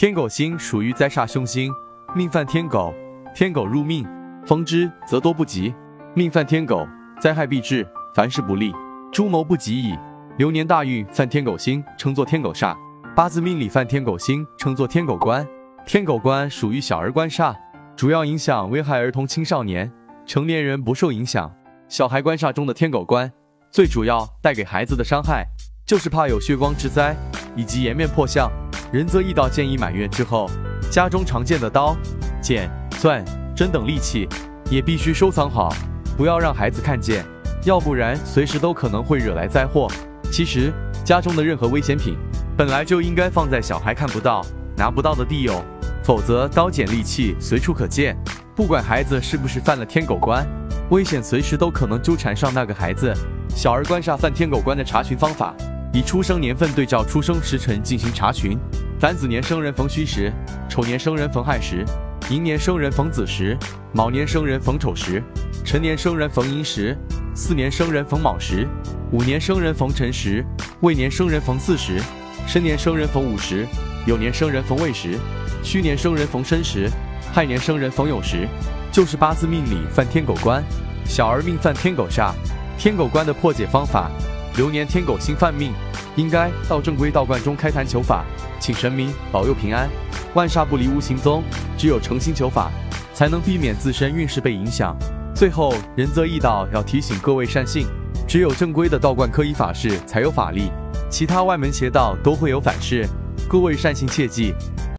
天狗星属于灾煞凶星，命犯天狗，天狗入命，逢之则多不及。命犯天狗，灾害必至，凡事不利，诸谋不及矣。流年大运犯天狗星，称作天狗煞；八字命里犯天狗星，称作天狗官。天狗官属于小儿官煞，主要影响危害儿童、青少年，成年人不受影响。小孩官煞中的天狗官，最主要带给孩子的伤害，就是怕有血光之灾以及颜面破相。仁则易道建议满月之后，家中常见的刀、剪、钻、针等利器也必须收藏好，不要让孩子看见，要不然随时都可能会惹来灾祸。其实家中的任何危险品，本来就应该放在小孩看不到、拿不到的地哦，否则刀剪利器随处可见，不管孩子是不是犯了天狗关，危险随时都可能纠缠上那个孩子。小儿官煞犯天狗关的查询方法。以出生年份对照出生时辰进行查询，凡子年生人逢戌时，丑年生人逢亥时，寅年生人逢子时，卯年生人逢丑时，辰年生人逢寅时，巳年生人逢卯时，午年生人逢辰时，未年生人逢巳时，申年生人逢午时，酉年生人逢未时，戌年生人逢申时，亥年生人逢酉时，就是八字命里犯天狗官，小儿命犯天狗煞，天狗官的破解方法。流年天狗星犯命，应该到正规道观中开坛求法，请神明保佑平安，万煞不离无行踪。只有诚心求法，才能避免自身运势被影响。最后，仁泽易道要提醒各位善信，只有正规的道观科仪法事才有法力，其他外门邪道都会有反噬。各位善信切记，